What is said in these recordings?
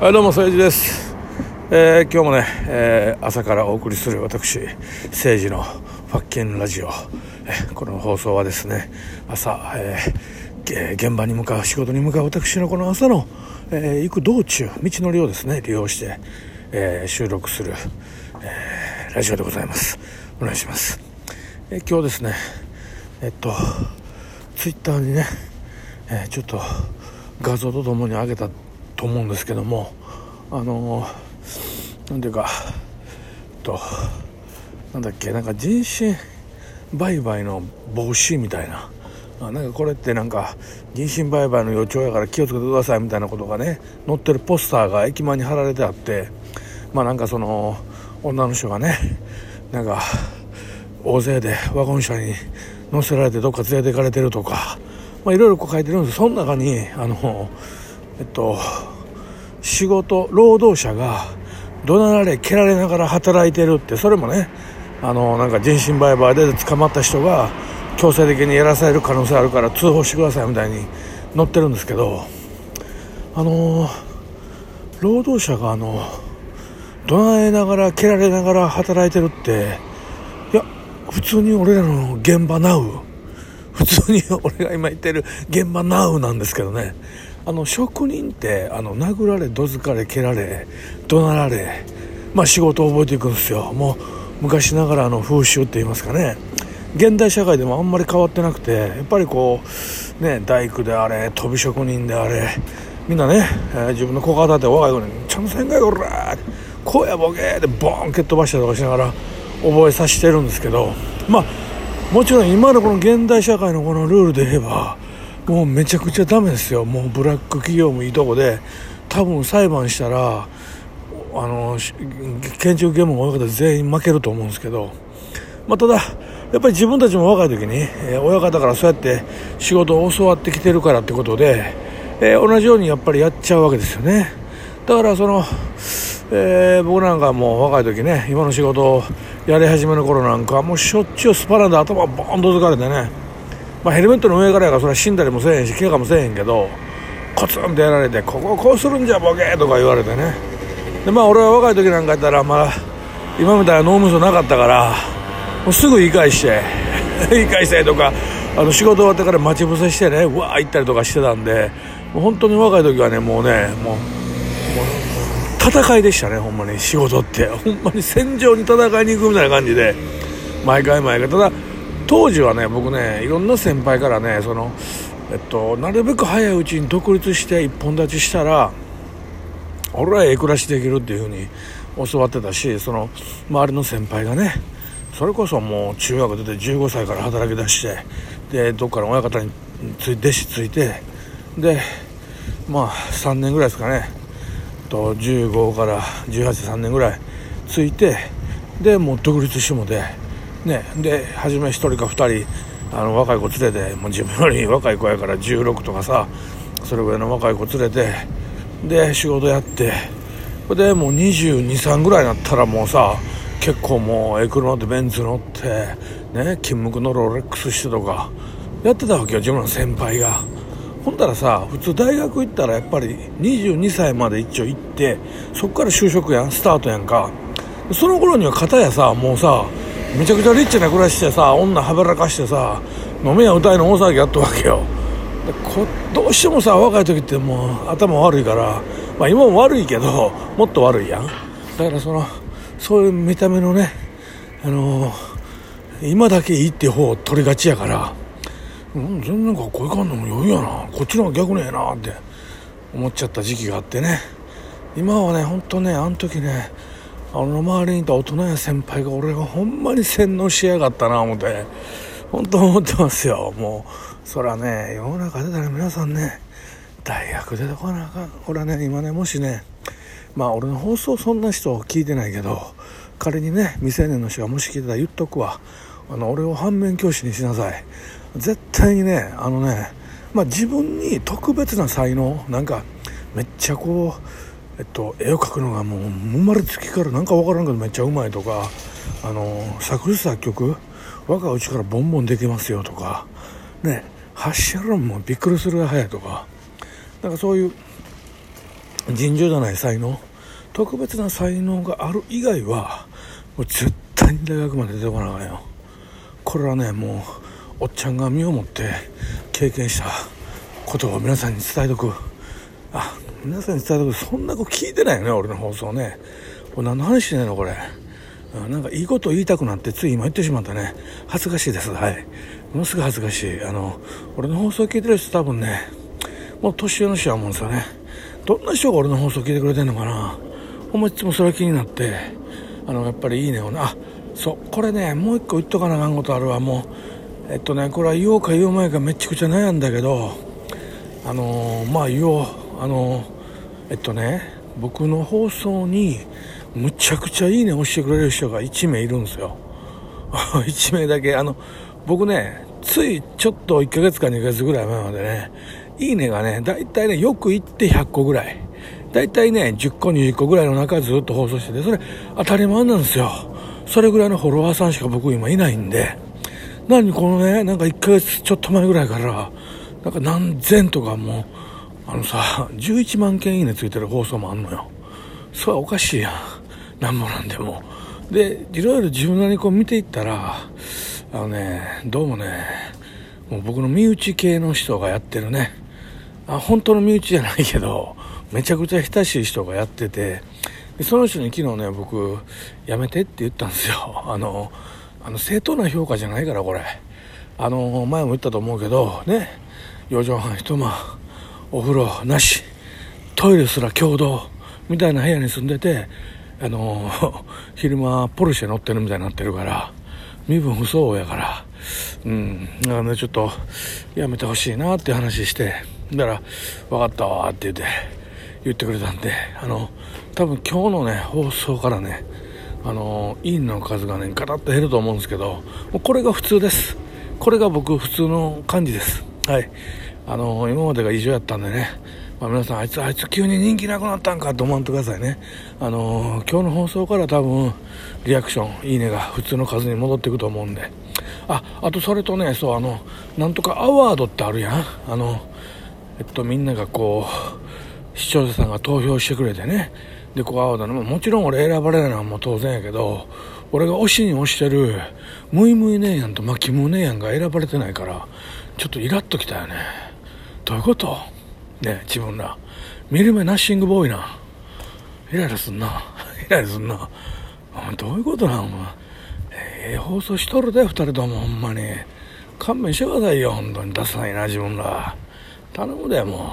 はい、どうも、そじです。えー、今日もね、えー、朝からお送りする私、政治のファッキンラジオ。えー、この放送はですね、朝、えー、現場に向かう、仕事に向かう私のこの朝の、えー、行く道中、道のりをですね、利用して、えー、収録する、えー、ラジオでございます。お願いします。えー、今日ですね、えっと、ツイッターにね、えー、ちょっと画像とともに上げたと思うんですけどもあの何ていうかとなんだっけなんか人身売買の防止みたいな。あなんかこれってなんか人身売買の予兆やから気をつけてくださいみたいなことがね載ってるポスターが駅前に貼られてあってまあなんかその女の人がねなんか大勢でワゴン車に乗せられてどっか連れて行かれてるとかまあいろいろこう書いてるんです。その中にあのえっと仕事労働者が怒鳴られ蹴られながら働いてるってそれもねあのなんか人身売買で捕まった人が強制的にやらされる可能性あるから通報してくださいみたいに載ってるんですけどあの労働者があの怒鳴りながら蹴られながら働いてるっていや普通に俺らの現場ナウ普通に俺が今言ってる現場ナウなんですけどねあの職人ってあの殴られどつかれ蹴られ怒鳴られ、まあ、仕事を覚えていくんですよもう昔ながらの風習って言いますかね現代社会でもあんまり変わってなくてやっぱりこうね大工であれ飛び職人であれみんなね、えー、自分の小型で若い子に「ちゃんとせんかいこら!」こうやボケーってボーン蹴っ飛ばしたりとかしながら覚えさせてるんですけどまあもちろん今のこの現代社会のこのルールで言えばもうめちゃくちゃダメですよ。もうブラック企業もいいとこで多分裁判したらあの建築現場の親方全員負けると思うんですけど、まあ、ただやっぱり自分たちも若い時に、えー、親方からそうやって仕事を教わってきてるからってことで、えー、同じようにやっぱりやっちゃうわけですよね。だからその、えー、僕なんかも若い時ね今の仕事をやり始めの頃なんかもうしょっちゅうスパラで頭ボーンと突かれてねまあ、ヘルメットの上からやからそれは死んだりもせえへんし怪我もせえへんけどコツンってやられてこここうするんじゃボケとか言われてね。でまあ俺は若い時なんかやったらまあ今みたいな脳みそなかったからもうすぐ言い返して 言い返したりとかあの仕事終わってから待ち伏せしてねうわー行ったりとかしてたんでもう本当に若い時はねもうねもうもう戦いでしたねほんまに仕事って。ほんまに戦場に戦いに行くみたいな感じで毎回毎回。ただ当時はね僕ねいろんな先輩からねその、えっと、なるべく早いうちに独立して一本立ちしたら俺はええ暮らしできるっていうふうに教わってたしその周りの先輩がねそれこそもう中学出て15歳から働き出してでどっかの親方につい弟子ついてでまあ3年ぐらいですかねと15から183年ぐらいついてでもう独立してもで。ね、で初め1人か2人あの若い子連れてもう自分より若い子やから16とかさそれぐらいの若い子連れてで仕事やってでもう223ぐらいになったらもうさ結構もうエクロ乗ってベンツ乗ってね金無垢のロレックスしてとかやってたわけよ自分の先輩が。ほんだらさ普通大学行ったらやっぱり22歳まで一応行ってそっから就職やんスタートやんか。その頃には片やさもうさめちゃくちゃリッチな暮らししてさ女はべらかしてさ飲めや歌いの大騒ぎやったわけよ。でこどうしてもさ若い時ってもう頭悪いから、まあ、今も悪いけどもっと悪いやん。だからそのそういう見た目のねあの、今だけいいっていう方を取りがちやからうん全然かっこいかんのも余裕やな。こっちの方が逆ねえなって思っちゃった時期があってね。今はね本当ねあの時ねあの周りにいた大人や先輩が俺がほんまに洗脳しやがったな思って本当思ってますよ。もうそらね世の中出たら皆さんね大学出てこなあかん。俺はね今ねもしねまあ俺の放送そんな人聞いてないけど仮にね未成年の人がもし聞いてたら言っとくわ。あの俺を反面教師にしなさい。絶対にねあのねまあ自分に特別な才能なんかめっちゃこうえっと、絵を描くのがもう生まれつきからなんか分からんけどめっちゃうまいとかあの作詞作曲若いうちからボンボンできますよとかね発射論もびっくりするぐらい早いとかなんかそういう尋常じゃない才能特別な才能がある以外はもう絶対に大学まで出てこなあかんよ。これはねもうおっちゃんが身をもって経験したことを皆さんに伝えとく。皆さんに伝えとそんな子聞いてないよね俺の放送ね。これ何の話してんのこれ。なんかいいこと言いたくなってつい今言ってしまったね。恥ずかしいです。はい。ものすごい恥ずかしい。あの俺の放送聞いてる人多分ねもう年上の人は思うんですよね。どんな人が俺の放送聞いてくれてんのかな。ほんまいつもそれ気になってあのやっぱりいいねをね。あそうこれねもう一個言っとかなあかんことあるわ。もうえっとねこれは言おうか言おう前かめちゃくちゃ悩んだけどあのー、まあ言おう。あのー、えっとね僕の放送にむちゃくちゃいいね押してくれる人が1名いるんですよ。1名だけ。あの僕ねついちょっと1ヶ月か2ヶ月ぐらい前までねいいねがねだいたいねよく行って100個ぐらい。だいたいね10個20個ぐらいの中ずっと放送しててそれ当たり前なんですよ。それぐらいのフォロワーさんしか僕今いないんで。何このねなんか1ヶ月ちょっと前ぐらいからなんか何千とかもうあのさ11万件いいねついてる放送もあんのよ。それはおかしいやん。なんぼなんでも。でいろいろ自分なりにこう見ていったらあのねどうもねもう僕の身内系の人がやってるね。あ本当の身内じゃないけどめちゃくちゃ親しい人がやっててでその人に昨日ね僕やめてって言ったんですよ。あのあの正当な評価じゃないからこれ。あの前も言ったと思うけどね。4畳半一間。お風呂なし。トイレすら共同みたいな部屋に住んでてあの 昼間ポルシェ乗ってるみたいになってるから身分不相応やから。うん。だからねちょっとやめてほしいなって話してだから分かったわって言って言ってくれたんであの多分今日のね放送からねあのいいの数がねガラッと減ると思うんですけどこれが普通です。これが僕普通の感じです。はい。あの今までが異常やったんでね。まあ、皆さんあいつあいつ急に人気なくなったんかと思わんとくださいね。あの、今日の放送から多分リアクションいいねが普通の数に戻っていくと思うんで。ああとそれとねそうあのなんとかアワードってあるやん。あのえっとみんながこう視聴者さんが投票してくれてね。でこうアワードのもちろん俺選ばれないのはもう当然やけど俺が推しに推してるムイムイ姉やんとマキム姉やんが選ばれてないからちょっとイラッときたよね。どういうこと？ね自分ら。見る目ナッシングボーイな。イライラすんな。イライラすんな。どういうことなお前？ええー、放送しとるで2人ともほんまに。勘弁してくださいよ本当に。ダサいな自分ら。頼むでも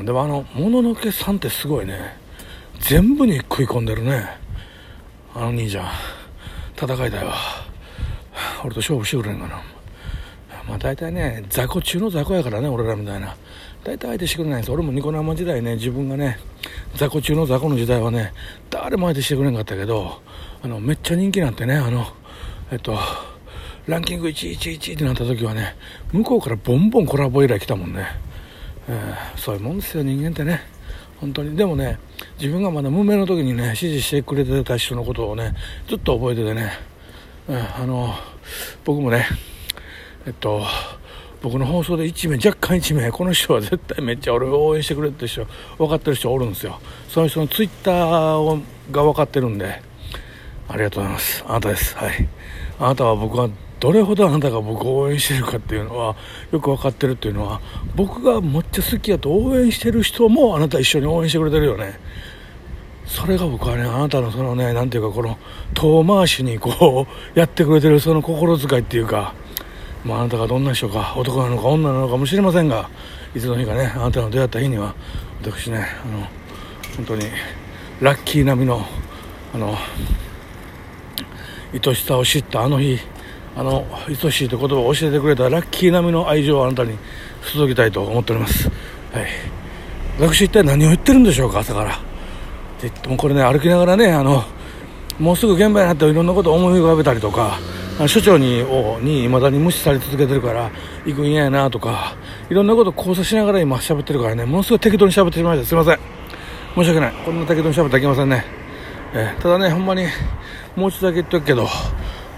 う。でもあのもののけさんってすごいね。全部に食い込んでるね。あの兄ちゃん。戦いだよ俺と勝負してくれんかな。まあ大体ね雑魚中の雑魚やからね俺らみたいな。大体相手してくれないんです。俺もニコ生時代ね自分がね雑魚中の雑魚の時代はね誰も相手してくれんかったけどあのめっちゃ人気なんてねあのえっとランキング111ってなった時はね向こうからボンボンコラボ依頼来たもんね、えー、そういうもんですよ人間ってね。本当に。でもね自分がまだ無名の時にね支持してくれてた人のことをねずっと覚えててね、えー、あの僕もねえっと僕の放送で1名若干1名この人は絶対めっちゃ俺を応援してくれって人分かってる人おるんですよ。その人のツイッターが分かってるんでありがとうございます。あなたです。はい。あなたは僕はどれほどあなたが僕を応援してるかっていうのはよく分かってるっていうのは僕がめっちゃ好きやと応援してる人もあなた一緒に応援してくれてるよね。それが僕はねあなたのそのね何ていうかこの遠回しにこうやってくれてるその心遣いっていうかまあ、あなたがどんな人か男なのか女なのかもしれませんがいつの日かねあなたの出会った日には私ねあの本当にラッキー並みのあの愛しさを知ったあの日あの愛しいという言葉を教えてくれたラッキー並みの愛情をあなたに注ぎたいと思っております、はい、私一体何を言ってるんでしょうか朝から。って言ってもこれね歩きながらねあのもうすぐ現場になっていろんなことを思い浮かべたりとか所長にをに未だに無視され続けてるから行くん嫌やなとかいろんなこと交差しながら今喋ってるからねものすごい適当に喋ってしまいましたすいません。申し訳ない。こんな適当に喋ってはいけませんね、えー、ただねほんまにもう一度だけ言っとくけど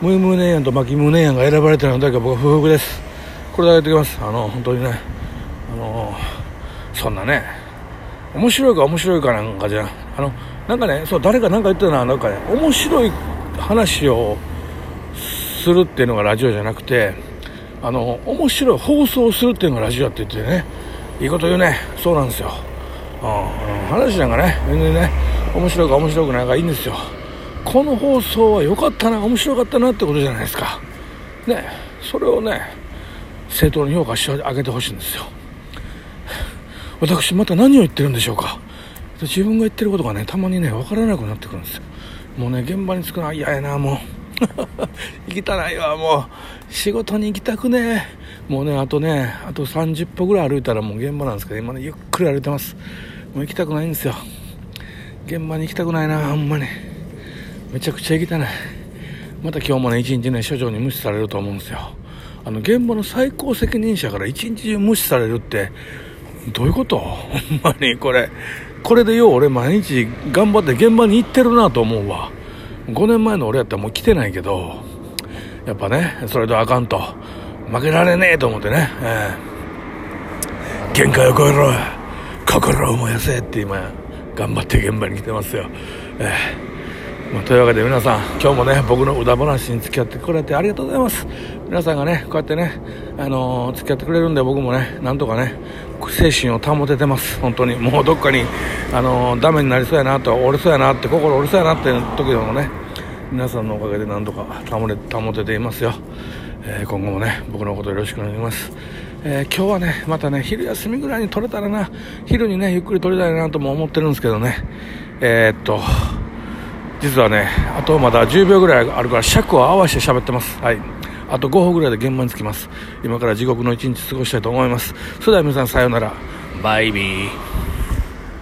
ムームーネーヤンとマキムーネーヤンが選ばれてるのだけは僕は不服です。これだけ言っておきます。あの本当にねあのそんなね面白いか面白いかなんかじゃあのなんかねそう誰か何か言ってたななんかね面白い話をするっていうのがラジオじゃなくてあの面白い放送するっていうのがラジオって言ってねいいこと言うね。そうなんですよ、うん、話なんかね全然ね面白いか面白くないかいいんですよ。この放送は良かったな面白かったなってことじゃないですか。ねそれをね正当に評価してあげてほしいんですよ。私また何を言ってるんでしょうか。自分が言ってることがねたまにね分からなくなってくるんですよ。もうね現場に着くのは嫌やなもう。行きたないわもう。仕事に行きたくね。もうねあとねあと30歩ぐらい歩いたらもう現場なんですけど今ねゆっくり歩いてます。もう行きたくないんですよ。現場に行きたくないなほんまに。めちゃくちゃ行きたない。また今日もね一日ね所長に無視されると思うんですよ。あの現場の最高責任者から一日中無視されるってどういうこと？ほんまにこれ。これでよう俺毎日頑張って現場に行ってるなと思うわ。5年前の俺やったらもう来てないけどやっぱねそれとあかんと。負けられねえと思ってね、えー、限界を超えろ。心を燃やせって今頑張って現場に来てますよ、えーまあ、というわけで皆さん今日もね僕の歌話に付き合ってくれてありがとうございます。皆さんがねこうやってね、あのー、付き合ってくれるんで僕もねなんとかね精神を保ててます。本当に。もうどっかに、あのー、ダメになりそうやなと折れそうやなって心折れそうやなって時でもね皆さんのおかげでなんとか保れ保てていますよ、えー、今後もね僕のことよろしくお願いします。えー、今日はね、またね、昼休みぐらいに撮れたらな、昼にね、ゆっくり撮りたいなとも思ってるんですけどね、えー、っと、実はね、あとまだ10秒ぐらいあるから尺を合わせて喋ってます。はい。あと5歩ぐらいで現場に着きます。今から地獄の一日過ごしたいと思います。それでは皆さんさようなら。バイビー。